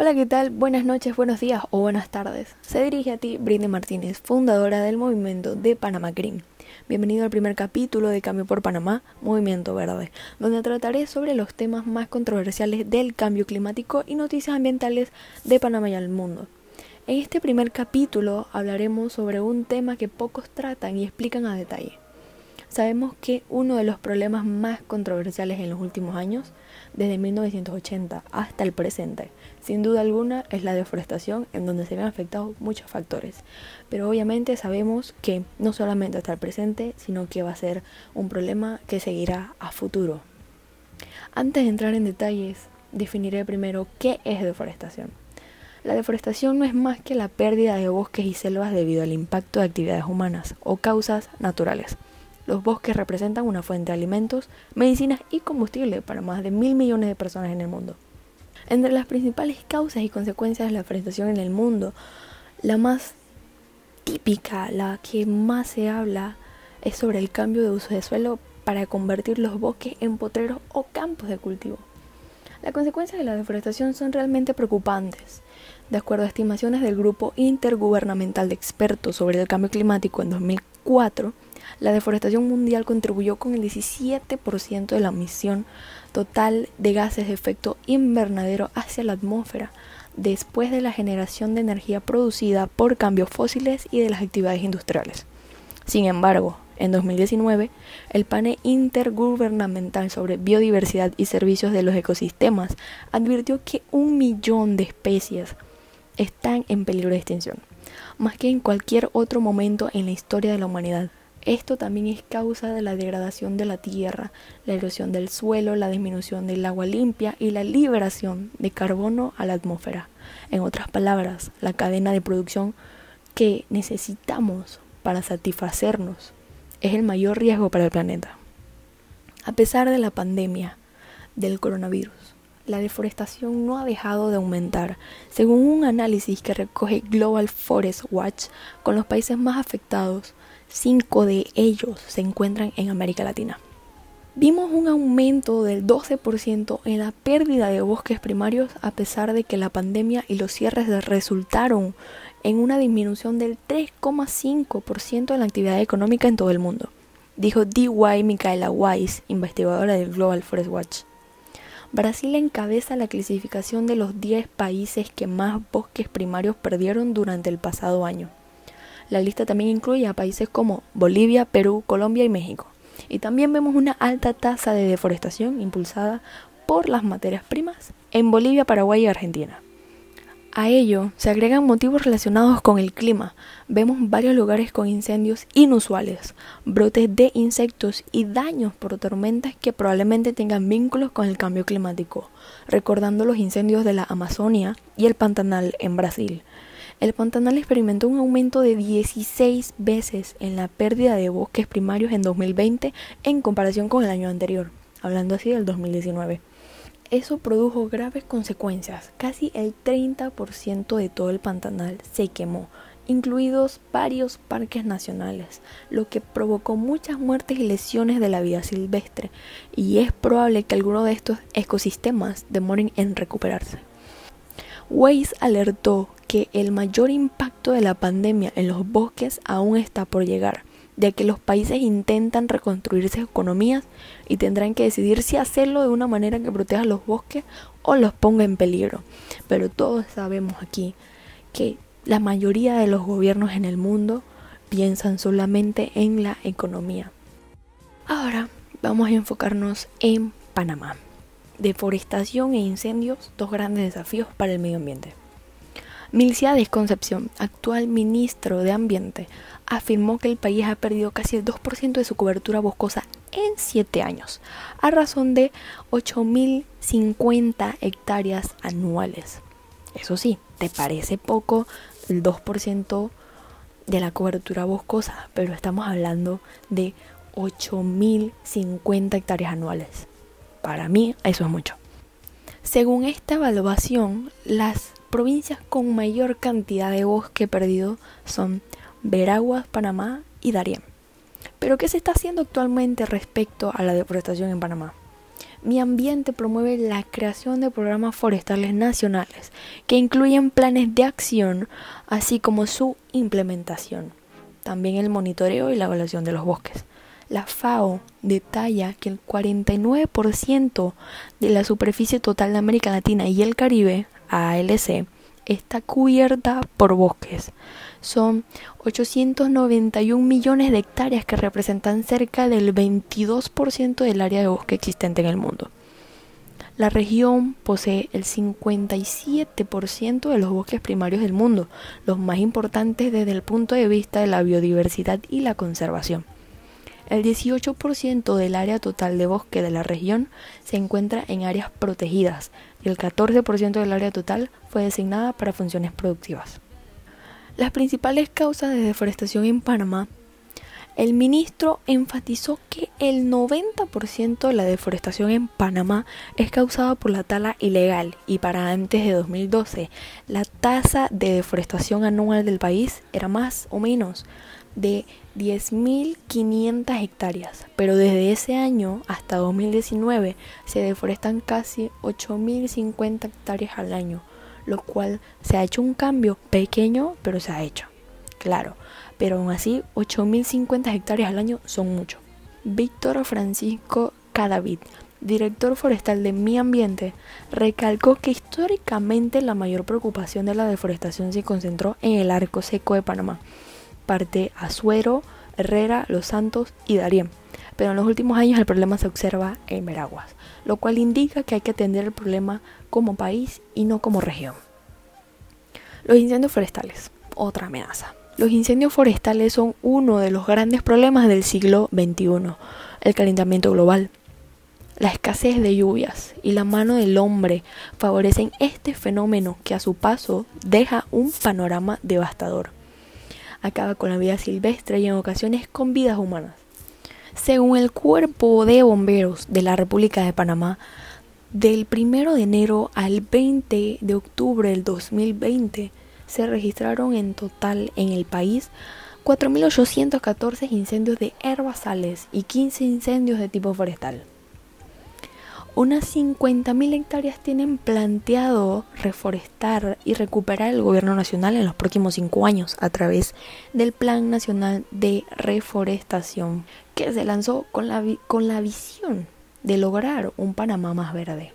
Hola, ¿qué tal? Buenas noches, buenos días o buenas tardes. Se dirige a ti Brinde Martínez, fundadora del movimiento de Panamá Green. Bienvenido al primer capítulo de Cambio por Panamá, Movimiento Verde, donde trataré sobre los temas más controversiales del cambio climático y noticias ambientales de Panamá y al mundo. En este primer capítulo hablaremos sobre un tema que pocos tratan y explican a detalle. Sabemos que uno de los problemas más controversiales en los últimos años, desde 1980 hasta el presente, sin duda alguna es la deforestación en donde se ven afectados muchos factores. Pero obviamente sabemos que no solamente hasta el presente, sino que va a ser un problema que seguirá a futuro. Antes de entrar en detalles, definiré primero qué es deforestación. La deforestación no es más que la pérdida de bosques y selvas debido al impacto de actividades humanas o causas naturales. Los bosques representan una fuente de alimentos, medicinas y combustible para más de mil millones de personas en el mundo. Entre las principales causas y consecuencias de la deforestación en el mundo, la más típica, la que más se habla, es sobre el cambio de uso de suelo para convertir los bosques en potreros o campos de cultivo. Las consecuencias de la deforestación son realmente preocupantes. De acuerdo a estimaciones del Grupo Intergubernamental de Expertos sobre el Cambio Climático en 2004, la deforestación mundial contribuyó con el 17% de la emisión total de gases de efecto invernadero hacia la atmósfera, después de la generación de energía producida por cambios fósiles y de las actividades industriales. Sin embargo, en 2019, el panel intergubernamental sobre biodiversidad y servicios de los ecosistemas advirtió que un millón de especies están en peligro de extinción, más que en cualquier otro momento en la historia de la humanidad. Esto también es causa de la degradación de la tierra, la erosión del suelo, la disminución del agua limpia y la liberación de carbono a la atmósfera. En otras palabras, la cadena de producción que necesitamos para satisfacernos es el mayor riesgo para el planeta. A pesar de la pandemia del coronavirus, la deforestación no ha dejado de aumentar, según un análisis que recoge Global Forest Watch con los países más afectados cinco de ellos se encuentran en América Latina. Vimos un aumento del 12% en la pérdida de bosques primarios a pesar de que la pandemia y los cierres resultaron en una disminución del 3,5% de la actividad económica en todo el mundo, dijo D.Y. Micaela Weiss, investigadora del Global Forest Watch. Brasil encabeza la clasificación de los 10 países que más bosques primarios perdieron durante el pasado año. La lista también incluye a países como Bolivia, Perú, Colombia y México. Y también vemos una alta tasa de deforestación impulsada por las materias primas en Bolivia, Paraguay y Argentina. A ello se agregan motivos relacionados con el clima. Vemos varios lugares con incendios inusuales, brotes de insectos y daños por tormentas que probablemente tengan vínculos con el cambio climático, recordando los incendios de la Amazonia y el Pantanal en Brasil el Pantanal experimentó un aumento de 16 veces en la pérdida de bosques primarios en 2020 en comparación con el año anterior, hablando así del 2019. Eso produjo graves consecuencias. Casi el 30% de todo el Pantanal se quemó, incluidos varios parques nacionales, lo que provocó muchas muertes y lesiones de la vida silvestre, y es probable que algunos de estos ecosistemas demoren en recuperarse. Weiss alertó que el mayor impacto de la pandemia en los bosques aún está por llegar, ya que los países intentan reconstruir sus economías y tendrán que decidir si hacerlo de una manera que proteja los bosques o los ponga en peligro. Pero todos sabemos aquí que la mayoría de los gobiernos en el mundo piensan solamente en la economía. Ahora vamos a enfocarnos en Panamá deforestación e incendios, dos grandes desafíos para el medio ambiente. Milciades Concepción, actual ministro de Ambiente, afirmó que el país ha perdido casi el 2% de su cobertura boscosa en 7 años, a razón de 8.050 hectáreas anuales. Eso sí, ¿te parece poco el 2% de la cobertura boscosa? Pero estamos hablando de 8.050 hectáreas anuales. Para mí eso es mucho. Según esta evaluación, las provincias con mayor cantidad de bosque perdido son Veraguas, Panamá y Darién. Pero ¿qué se está haciendo actualmente respecto a la deforestación en Panamá? Mi Ambiente promueve la creación de programas forestales nacionales que incluyen planes de acción, así como su implementación. También el monitoreo y la evaluación de los bosques. La FAO detalla que el 49% de la superficie total de América Latina y el Caribe, ALC, está cubierta por bosques. Son 891 millones de hectáreas que representan cerca del 22% del área de bosque existente en el mundo. La región posee el 57% de los bosques primarios del mundo, los más importantes desde el punto de vista de la biodiversidad y la conservación. El 18% del área total de bosque de la región se encuentra en áreas protegidas y el 14% del área total fue designada para funciones productivas. Las principales causas de deforestación en Panamá el ministro enfatizó que el 90% de la deforestación en Panamá es causada por la tala ilegal y para antes de 2012 la tasa de deforestación anual del país era más o menos de 10.500 hectáreas, pero desde ese año hasta 2019 se deforestan casi 8.050 hectáreas al año, lo cual se ha hecho un cambio pequeño, pero se ha hecho. Claro, pero aún así 8.050 hectáreas al año son mucho. Víctor Francisco Cadavid, director forestal de Mi Ambiente, recalcó que históricamente la mayor preocupación de la deforestación se concentró en el arco seco de Panamá, parte Azuero, Herrera, Los Santos y Darién. Pero en los últimos años el problema se observa en Veraguas, lo cual indica que hay que atender el problema como país y no como región. Los incendios forestales, otra amenaza. Los incendios forestales son uno de los grandes problemas del siglo XXI, el calentamiento global. La escasez de lluvias y la mano del hombre favorecen este fenómeno que a su paso deja un panorama devastador. Acaba con la vida silvestre y en ocasiones con vidas humanas. Según el Cuerpo de Bomberos de la República de Panamá, del 1 de enero al 20 de octubre del 2020, se registraron en total en el país 4.814 incendios de herbazales y 15 incendios de tipo forestal. Unas 50.000 hectáreas tienen planteado reforestar y recuperar el gobierno nacional en los próximos cinco años a través del Plan Nacional de Reforestación que se lanzó con la, con la visión de lograr un Panamá más verde.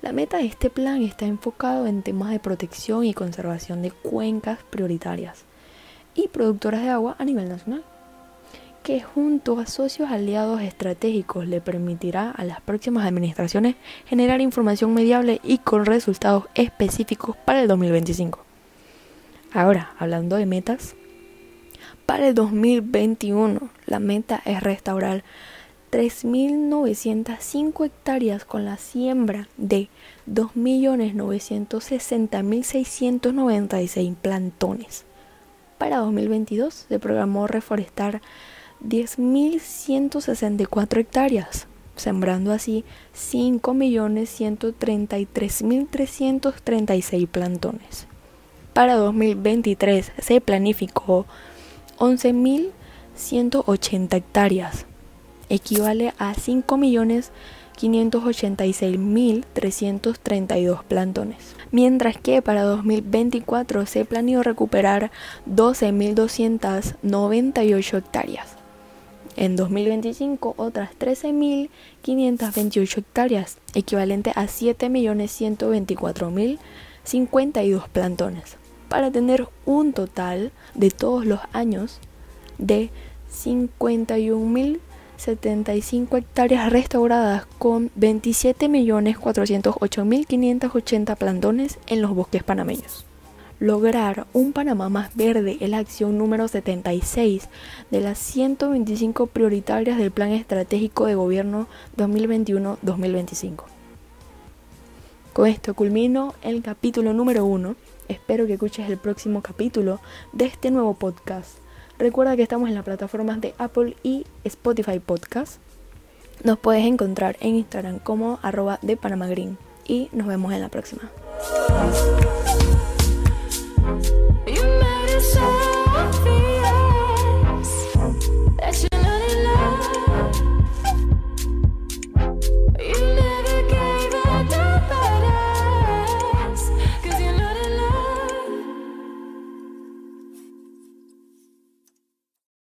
La meta de este plan está enfocado en temas de protección y conservación de cuencas prioritarias y productoras de agua a nivel nacional, que junto a socios aliados estratégicos le permitirá a las próximas administraciones generar información mediable y con resultados específicos para el 2025. Ahora, hablando de metas, para el 2021 la meta es restaurar 3.905 hectáreas con la siembra de 2.960.696 plantones. Para 2022 se programó reforestar 10.164 hectáreas, sembrando así 5.133.336 plantones. Para 2023 se planificó 11.180 hectáreas, equivale a 5.586.332 plantones, mientras que para 2024 se planeó recuperar 12.298 hectáreas. En 2025 otras 13.528 hectáreas, equivalente a 7.124.052 plantones, para tener un total de todos los años de 51.000 75 hectáreas restauradas con 27.408.580 plantones en los bosques panameños. Lograr un Panamá más verde es la acción número 76 de las 125 prioritarias del Plan Estratégico de Gobierno 2021-2025. Con esto culmino el capítulo número 1. Espero que escuches el próximo capítulo de este nuevo podcast Recuerda que estamos en las plataformas de Apple y Spotify Podcast. Nos puedes encontrar en Instagram como arroba de Panama Green. Y nos vemos en la próxima.